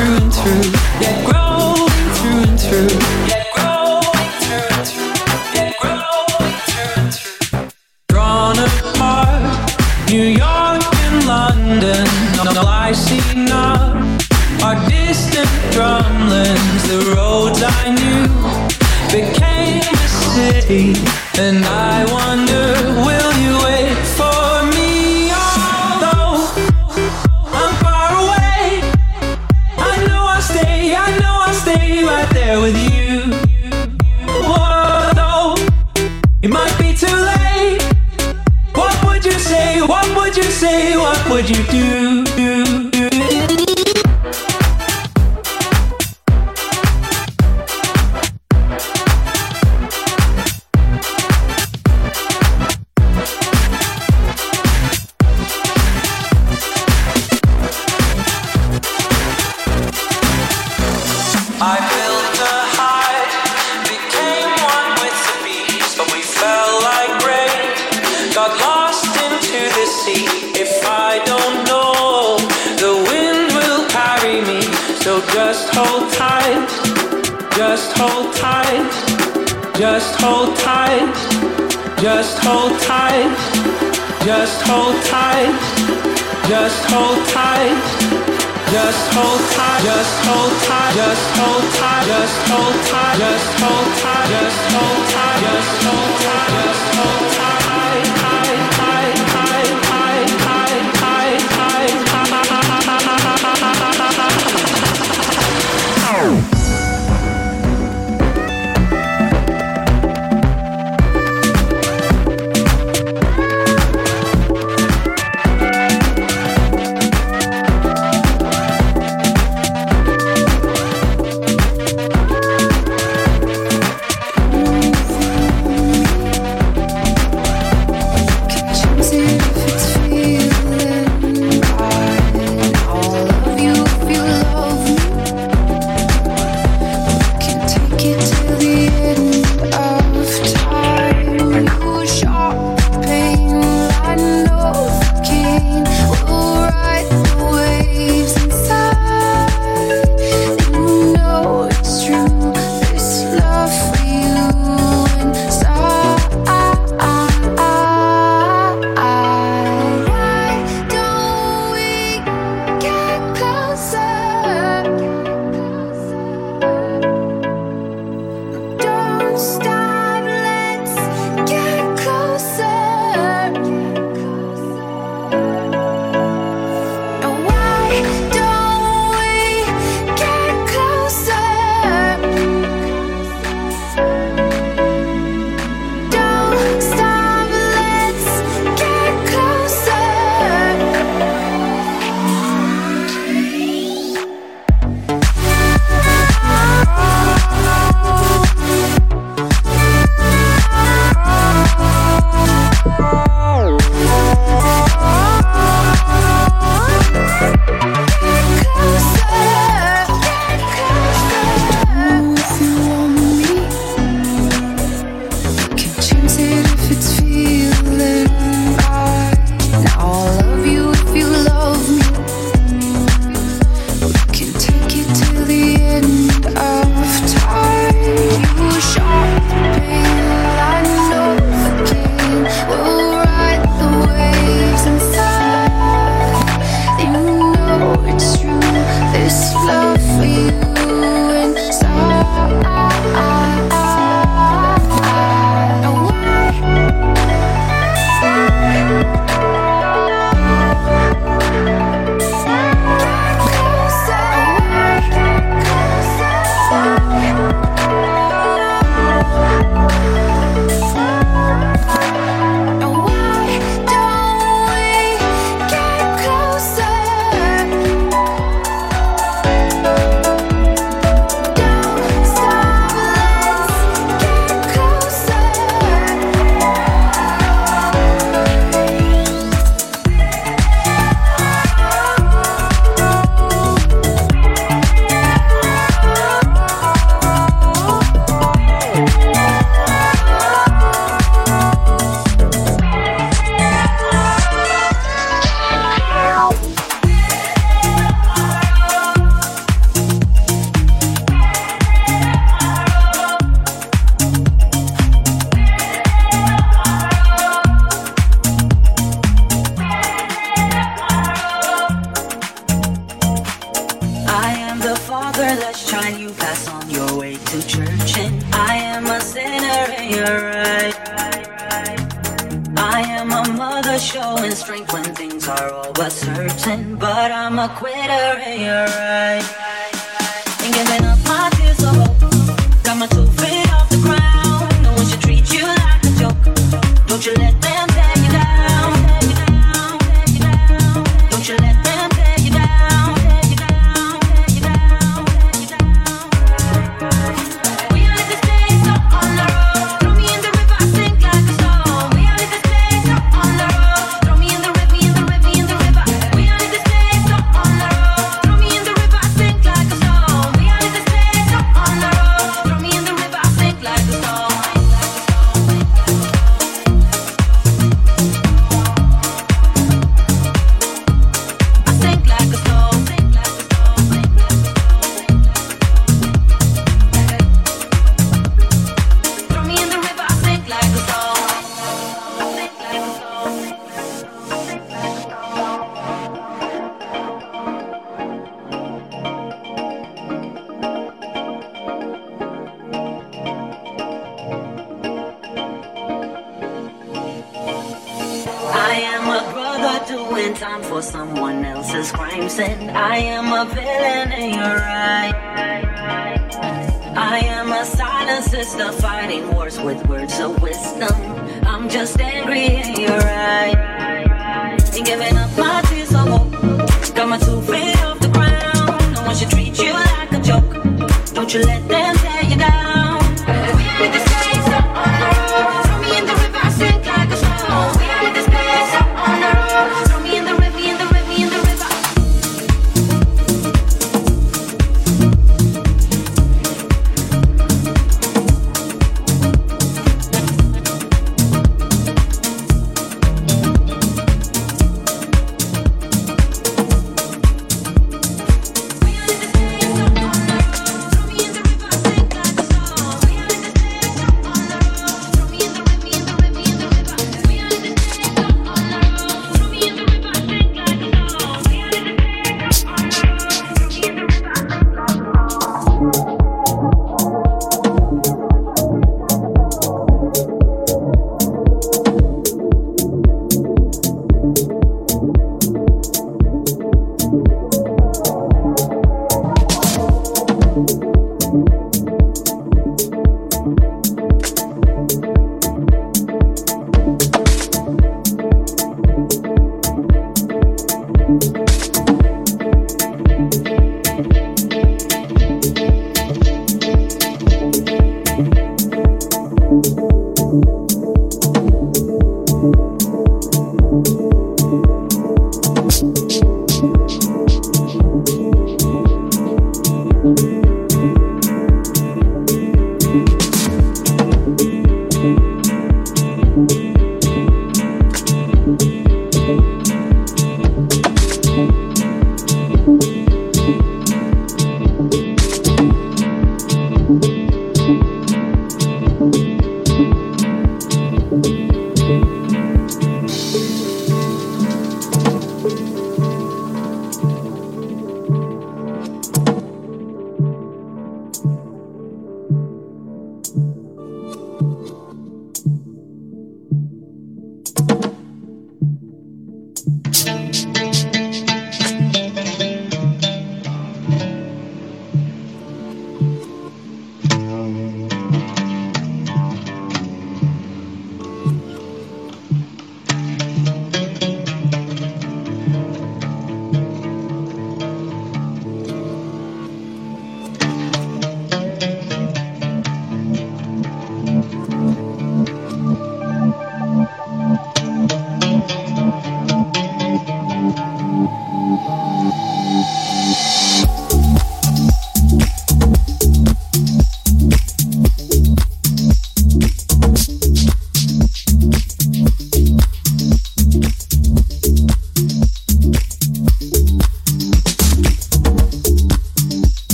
through and through.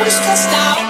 push to.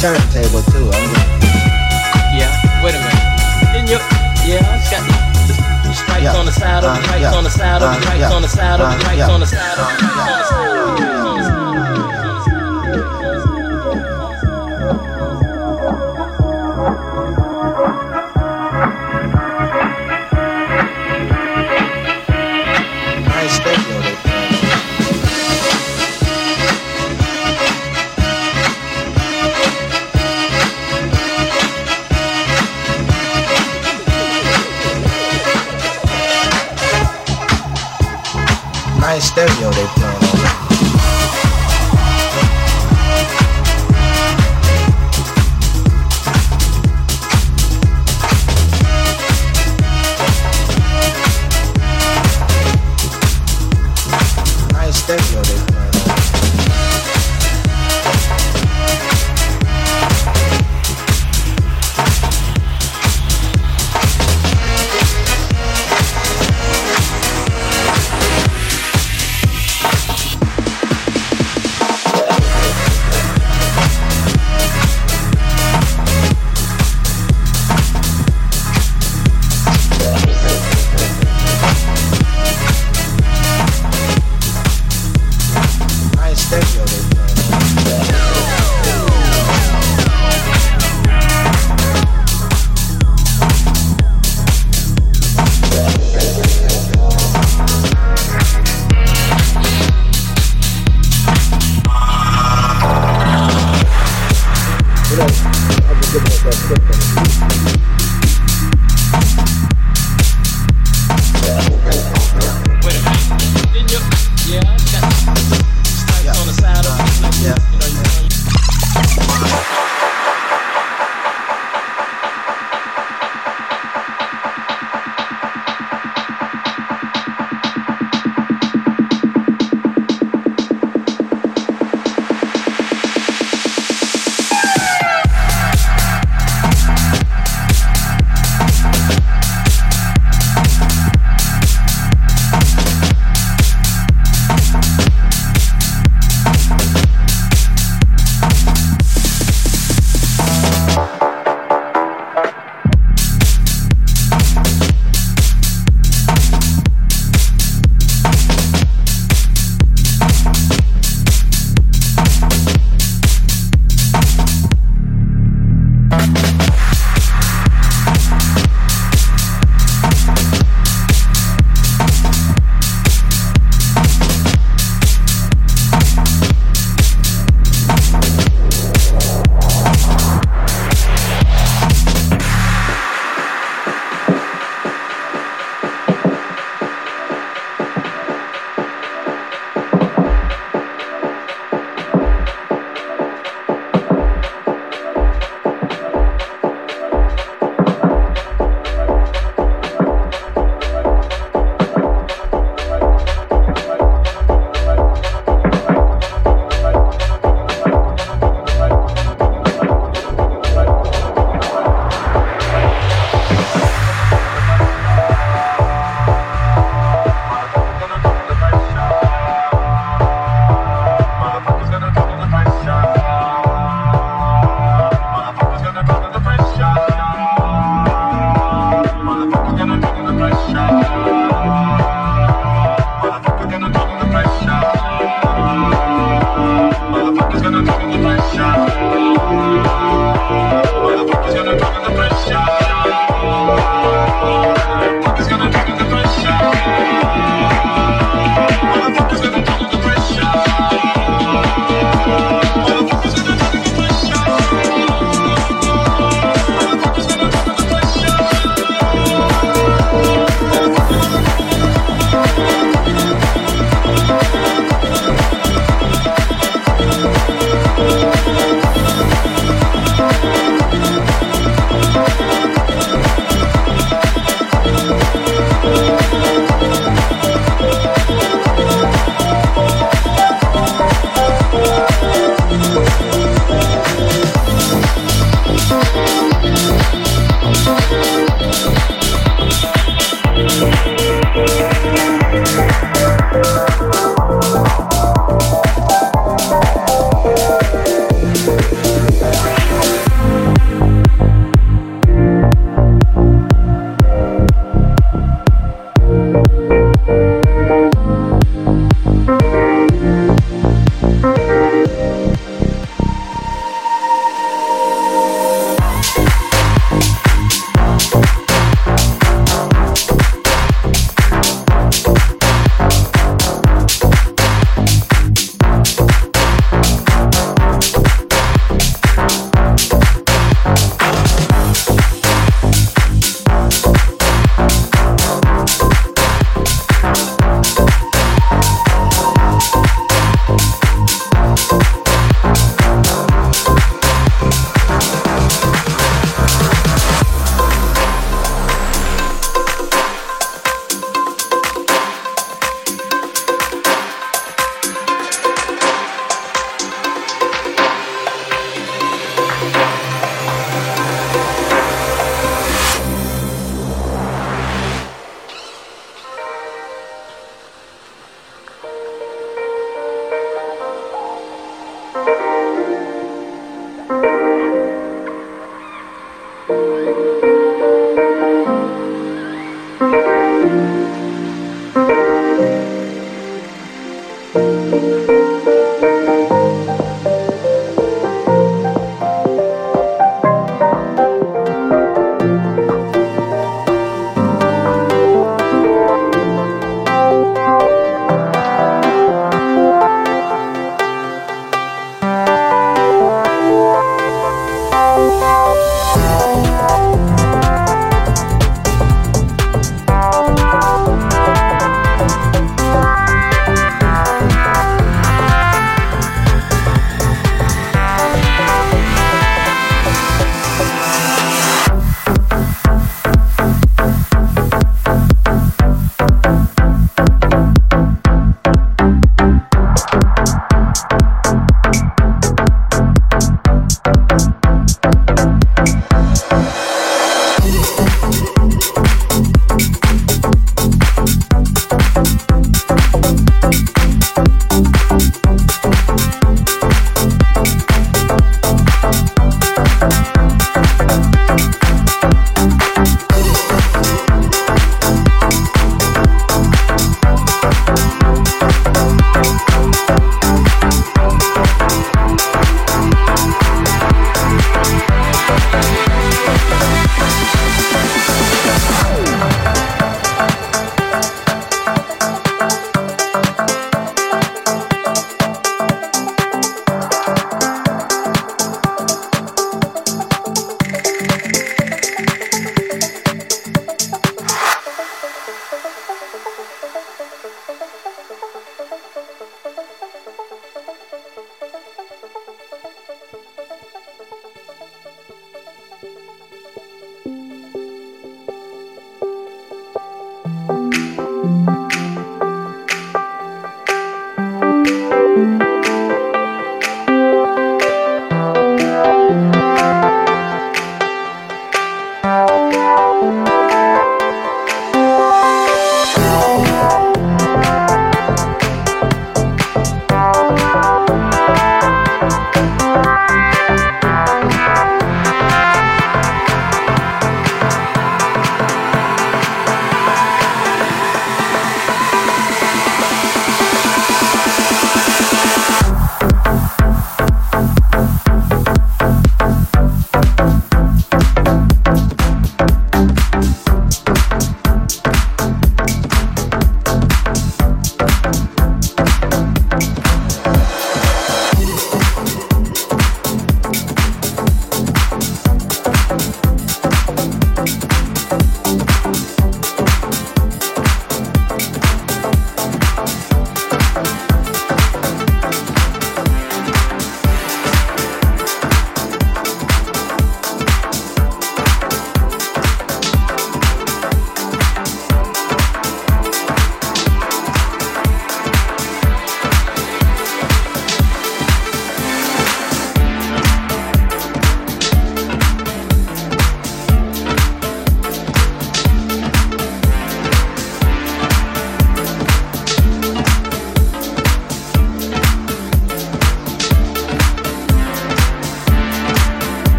Turntable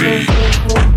me.